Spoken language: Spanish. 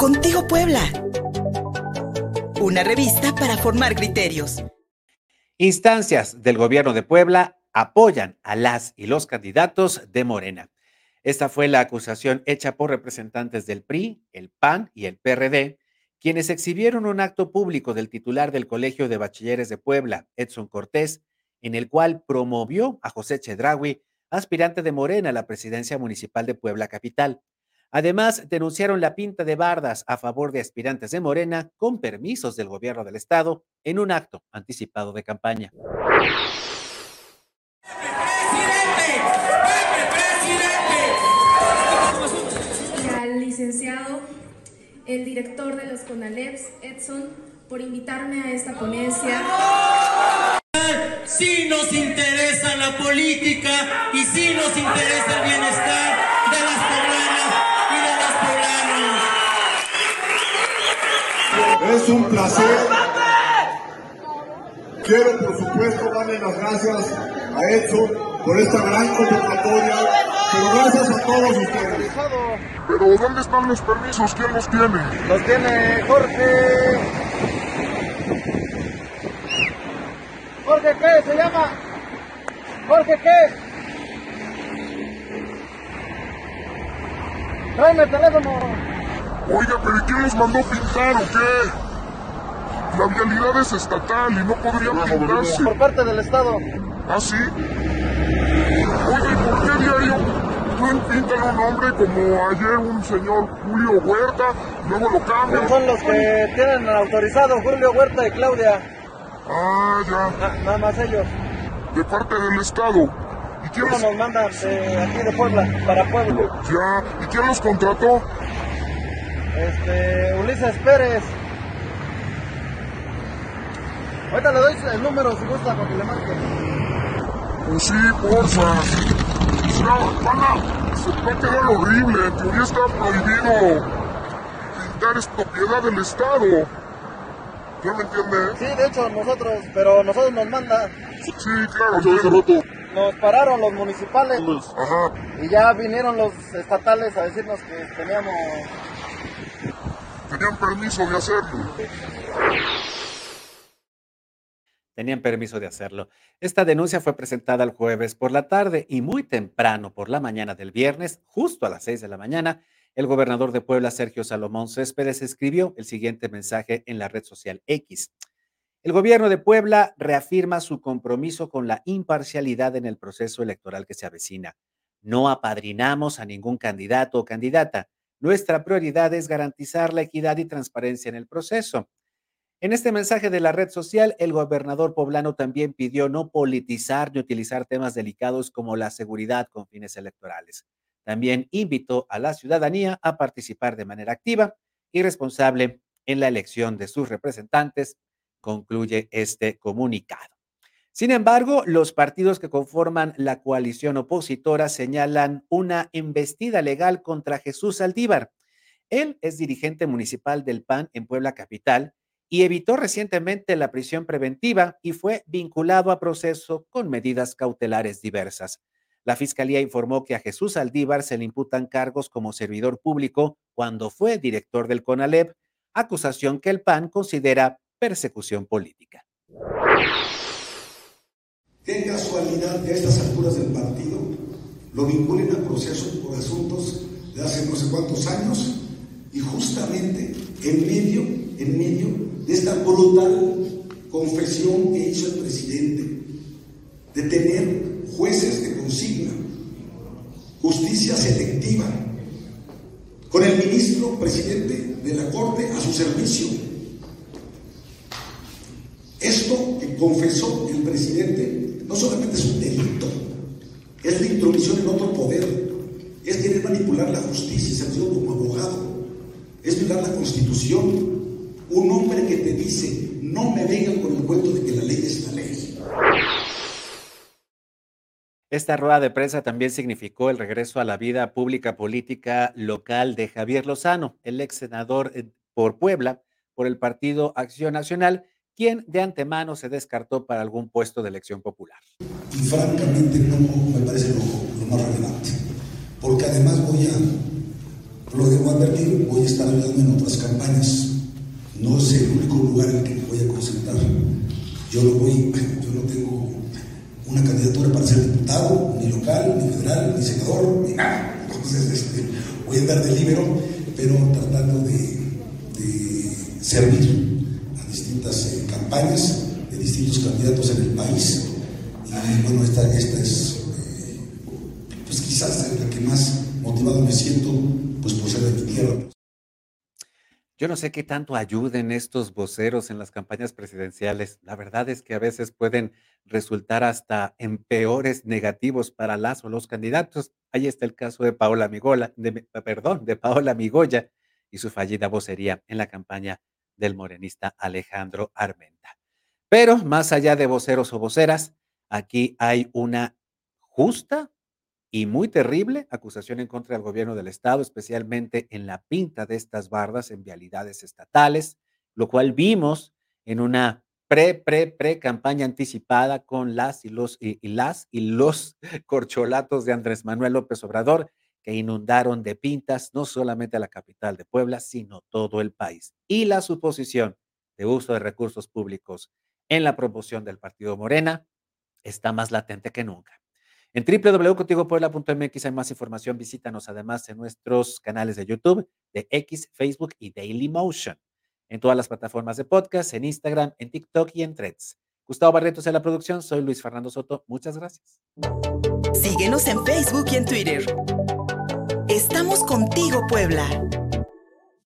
Contigo Puebla. Una revista para formar criterios. Instancias del gobierno de Puebla apoyan a las y los candidatos de Morena. Esta fue la acusación hecha por representantes del PRI, el PAN y el PRD, quienes exhibieron un acto público del titular del Colegio de Bachilleres de Puebla, Edson Cortés, en el cual promovió a José Chedraui, aspirante de Morena a la presidencia municipal de Puebla Capital. Además, denunciaron la pinta de bardas a favor de aspirantes de Morena con permisos del gobierno del estado en un acto anticipado de campaña. al licenciado, el director de los CONALEPS, Edson, por invitarme a esta ponencia. Sí nos interesa la política y sí nos interesa el bienestar Es un placer. Quiero, por supuesto, darle las gracias a Edson por esta gran convocatoria, pero gracias a todos ustedes. Pero ¿dónde están los permisos? ¿Quién los tiene? Los tiene Jorge. ¿Jorge qué se llama? ¿Jorge qué? Tráeme el teléfono. Oiga, pero ¿y quién los mandó pintar o qué? La vialidad es estatal y no podría pintarse. Por parte del Estado. ¿Ah, sí? Oiga, ¿y por qué diario no pintan un nombre como ayer un señor Julio Huerta, luego lo cambian? Son los que tienen autorizado Julio Huerta y Claudia. Ah, ya. Na- nada más ellos. De parte del Estado. ¿Y quién los... nos mandan de aquí de Puebla, para Puebla. Ya. ¿Y quién los contrató? Este, Ulises Pérez. Ahorita le doy el número si gusta para que le marque. Pues sí, porfa. No, van a... Se va a quedar horrible. En teoría está prohibido pintar es propiedad del Estado. ¿Ya me entiende? Sí, de hecho nosotros, pero nosotros nos mandan. Sí, claro. Yo hace rato. Nos pararon los municipales Ajá. y ya vinieron los estatales a decirnos que teníamos Tenían permiso de hacerlo. Tenían permiso de hacerlo. Esta denuncia fue presentada el jueves por la tarde y muy temprano por la mañana del viernes, justo a las seis de la mañana, el gobernador de Puebla, Sergio Salomón Céspedes, escribió el siguiente mensaje en la red social X. El gobierno de Puebla reafirma su compromiso con la imparcialidad en el proceso electoral que se avecina. No apadrinamos a ningún candidato o candidata. Nuestra prioridad es garantizar la equidad y transparencia en el proceso. En este mensaje de la red social, el gobernador poblano también pidió no politizar ni utilizar temas delicados como la seguridad con fines electorales. También invitó a la ciudadanía a participar de manera activa y responsable en la elección de sus representantes, concluye este comunicado. Sin embargo, los partidos que conforman la coalición opositora señalan una embestida legal contra Jesús Aldívar. Él es dirigente municipal del PAN en Puebla Capital y evitó recientemente la prisión preventiva y fue vinculado a proceso con medidas cautelares diversas. La fiscalía informó que a Jesús Aldívar se le imputan cargos como servidor público cuando fue director del CONALEP, acusación que el PAN considera persecución política. Qué casualidad a estas alturas del partido lo vinculen a procesos por asuntos de hace no sé cuántos años y justamente en medio, en medio de esta brutal confesión que hizo el presidente de tener jueces de consigna, justicia selectiva, con el ministro presidente de la Corte a su servicio. Esto que confesó es la intromisión en otro poder, es querer manipular la justicia, se lo digo como abogado, es violar la constitución. Un hombre que te dice, no me vengan con el cuento de que la ley es la ley. Esta rueda de prensa también significó el regreso a la vida pública política local de Javier Lozano, el ex senador eh, por Puebla, por el Partido Acción Nacional, quien de antemano se descartó para algún puesto de elección popular. Y francamente no me parece lo, más relevante, porque además voy a, lo de invertir, voy a estar ayudando en otras campañas. No es el único lugar en que me voy a concentrar. Yo no voy, yo no tengo una candidatura para ser diputado, ni local, ni federal, ni senador, ni nada. Entonces, este, voy a andar de libero, pero tratando de, servir a distintas eh, campañas de distintos candidatos en el país. Bueno, esta, esta es, eh, pues quizás la que más motivado me siento, pues por ser de mi tierra. Yo no sé qué tanto ayuden estos voceros en las campañas presidenciales. La verdad es que a veces pueden resultar hasta en peores negativos para las o los candidatos. Ahí está el caso de Paola Migola, de, perdón, de Paola Migoya y su fallida vocería en la campaña del morenista Alejandro Armenta. Pero más allá de voceros o voceras, aquí hay una justa y muy terrible acusación en contra del gobierno del estado, especialmente en la pinta de estas bardas en vialidades estatales, lo cual vimos en una pre, pre, pre campaña anticipada con las y los y, las y los corcholatos de Andrés Manuel López Obrador que inundaron de pintas no solamente a la capital de Puebla, sino todo el país. Y la suposición de uso de recursos públicos en la promoción del partido Morena está más latente que nunca. En www.contigopuebla.mx hay más información. Visítanos además en nuestros canales de YouTube, de X, Facebook y Dailymotion. En todas las plataformas de podcast, en Instagram, en TikTok y en Threads. Gustavo Barretos en la producción. Soy Luis Fernando Soto. Muchas gracias. Síguenos en Facebook y en Twitter. Estamos contigo, Puebla.